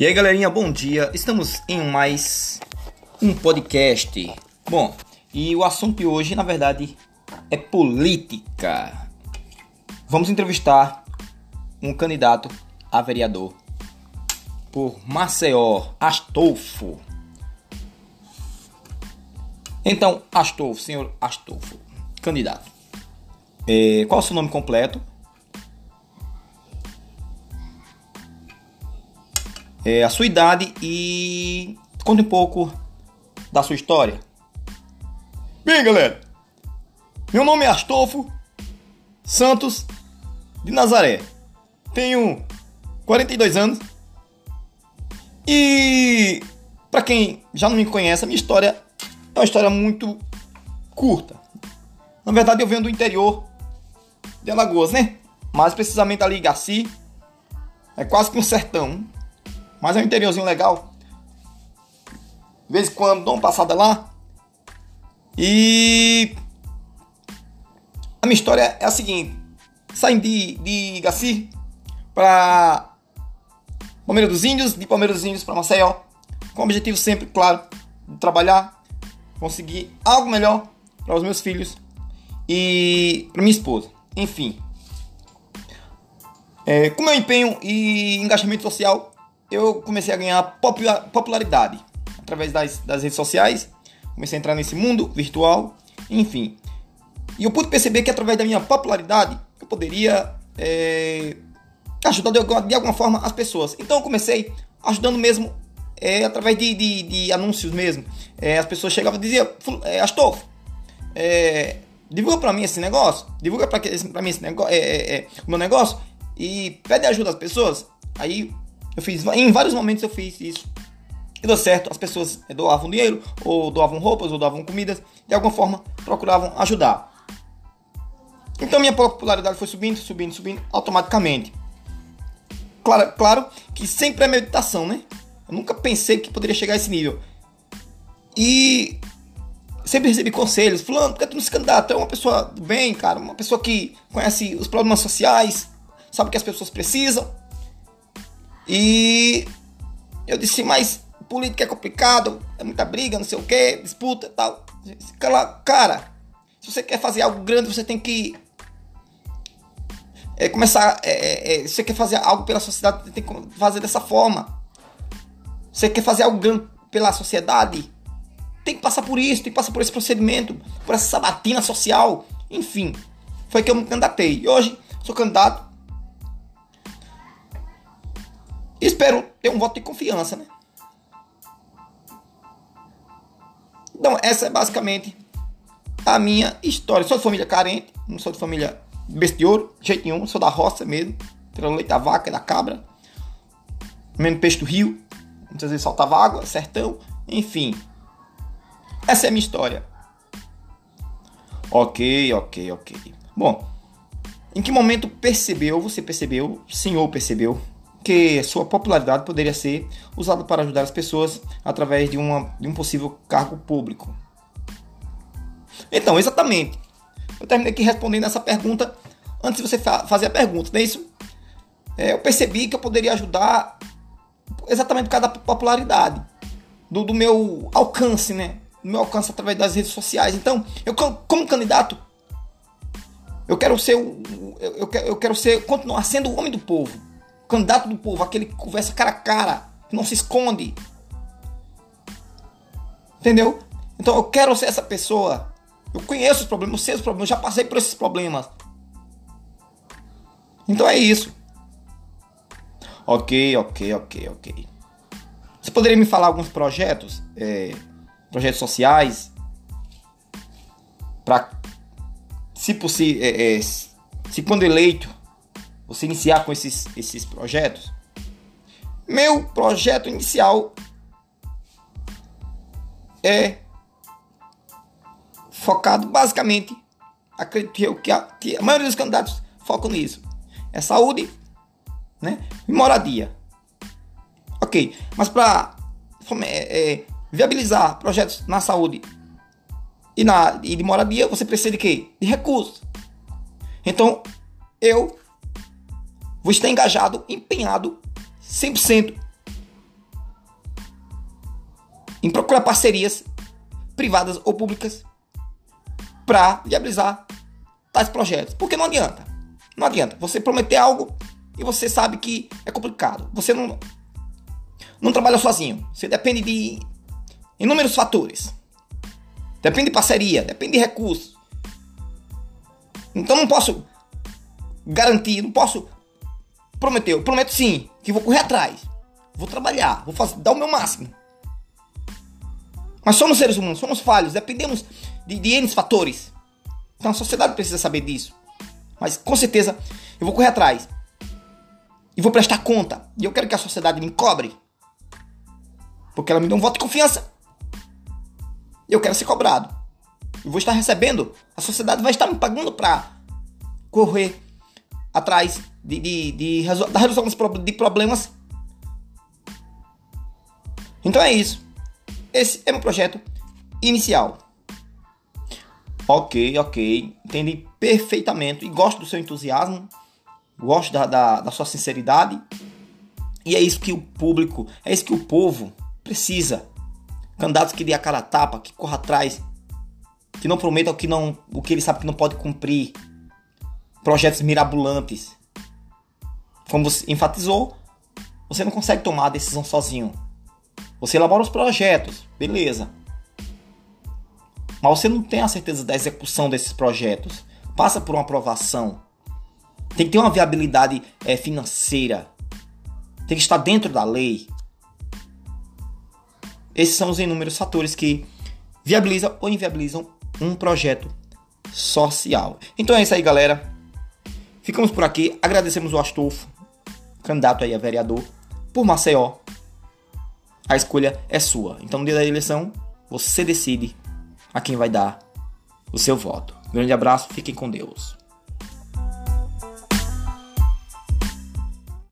E aí, galerinha, bom dia. Estamos em mais um podcast. Bom, e o assunto de hoje, na verdade, é política. Vamos entrevistar um candidato a vereador por Maceió, Astolfo. Então, Astolfo, senhor Astolfo, candidato. É, qual é o seu nome completo? É, a sua idade e conte um pouco da sua história. Bem, galera, meu nome é Astolfo Santos de Nazaré. Tenho 42 anos e para quem já não me conhece, a minha história é uma história muito curta. Na verdade, eu venho do interior de Alagoas, né? Mais precisamente ali Garci. É quase que um sertão. Mas é um interiorzinho legal. De vez em quando dou uma passada lá. E. A minha história é a seguinte: saem de, de Gaci para Palmeiras dos Índios, de Palmeiras dos Índios para Maceió, com o objetivo sempre, claro, de trabalhar, conseguir algo melhor para os meus filhos e para minha esposa. Enfim, é, com meu empenho e engajamento social, eu comecei a ganhar popularidade através das, das redes sociais. Comecei a entrar nesse mundo virtual, enfim. E eu pude perceber que através da minha popularidade eu poderia é, ajudar de alguma, de alguma, forma as pessoas. Então eu comecei ajudando mesmo é, através de, de, de, anúncios mesmo. É, as pessoas chegavam e diziam, Astolfo, divulga para mim esse negócio, divulga para mim esse negócio, o meu negócio e pede ajuda às pessoas. Aí eu fiz, em vários momentos eu fiz isso. E deu certo, as pessoas doavam dinheiro, ou doavam roupas, ou doavam comidas, de alguma forma procuravam ajudar. Então minha popularidade foi subindo, subindo, subindo automaticamente. Claro, claro que sem premeditação, né? Eu nunca pensei que poderia chegar a esse nível. E sempre recebi conselhos, fulano, por que tu não se candidata? É uma pessoa do bem, cara, uma pessoa que conhece os problemas sociais, sabe o que as pessoas precisam. E eu disse, mas política é complicado, é muita briga, não sei o que, disputa e tal. Cara, se você quer fazer algo grande, você tem que é, começar. É, é, você quer fazer algo pela sociedade, você tem que fazer dessa forma. Você quer fazer algo grande pela sociedade, tem que passar por isso, tem que passar por esse procedimento, por essa sabatina social. Enfim, foi que eu me candidatei. E hoje sou candidato Espero ter um voto de confiança, né? Então, essa é basicamente a minha história. Sou de família carente, não sou de família besta de ouro, jeito nenhum, sou da roça mesmo, pelo leite da vaca da cabra, comendo peixe do rio, muitas vezes saltava água, sertão, enfim. Essa é a minha história. Ok, ok, ok. Bom, em que momento percebeu, você percebeu, o senhor percebeu, que sua popularidade poderia ser usada para ajudar as pessoas através de, uma, de um possível cargo público. Então, exatamente. Eu terminei aqui respondendo essa pergunta antes de você fa fazer a pergunta, não é isso? É, eu percebi que eu poderia ajudar exatamente por causa da popularidade, do, do meu alcance, né? Do meu alcance através das redes sociais. Então, eu como candidato, eu quero ser o, eu, eu quero ser continuar sendo o homem do povo candidato do povo, aquele que conversa cara a cara, que não se esconde. Entendeu? Então eu quero ser essa pessoa. Eu conheço os problemas, eu sei os problemas, eu já passei por esses problemas. Então é isso. Ok, ok, ok, ok. Você poderia me falar alguns projetos, é, projetos sociais, para, se possível, é, é, se quando eleito, você iniciar com esses, esses projetos? Meu projeto inicial é focado basicamente, acredito eu que a, que a maioria dos candidatos focam nisso. É saúde né, e moradia. Ok, mas para é, é, viabilizar projetos na saúde e, na, e de moradia, você precisa de quê? De recursos. Então, eu Vou estar engajado, empenhado 100% em procurar parcerias privadas ou públicas para viabilizar tais projetos. Porque não adianta. Não adianta. Você prometer algo e você sabe que é complicado. Você não, não trabalha sozinho. Você depende de inúmeros fatores. Depende de parceria, depende de recursos. Então não posso garantir, não posso prometer. Eu prometo sim que vou correr atrás. Vou trabalhar, vou fazer, dar o meu máximo. Mas somos seres humanos, somos falhos, dependemos de, de N fatores. Então a sociedade precisa saber disso. Mas com certeza eu vou correr atrás. E vou prestar conta. E eu quero que a sociedade me cobre. Porque ela me deu um voto de confiança. E eu quero ser cobrado. Eu vou estar recebendo. A sociedade vai estar me pagando para correr atrás de, de, de, da resolução de problemas. Então é isso. Esse é meu projeto inicial. Ok, ok. Entendi perfeitamente e gosto do seu entusiasmo, gosto da, da, da sua sinceridade. E é isso que o público, é isso que o povo precisa. Candidatos que dê a cara a tapa, que corra atrás, que não prometam o que, não, o que ele sabe que não pode cumprir. Projetos mirabolantes. Como você enfatizou, você não consegue tomar a decisão sozinho. Você elabora os projetos, beleza. Mas você não tem a certeza da execução desses projetos. Passa por uma aprovação. Tem que ter uma viabilidade é, financeira. Tem que estar dentro da lei. Esses são os inúmeros fatores que viabilizam ou inviabilizam um projeto social. Então é isso aí, galera. Ficamos por aqui. Agradecemos o Astolfo, candidato aí a vereador, por Maceió a escolha é sua. Então, no dia da eleição, você decide a quem vai dar o seu voto. grande abraço, fiquem com Deus.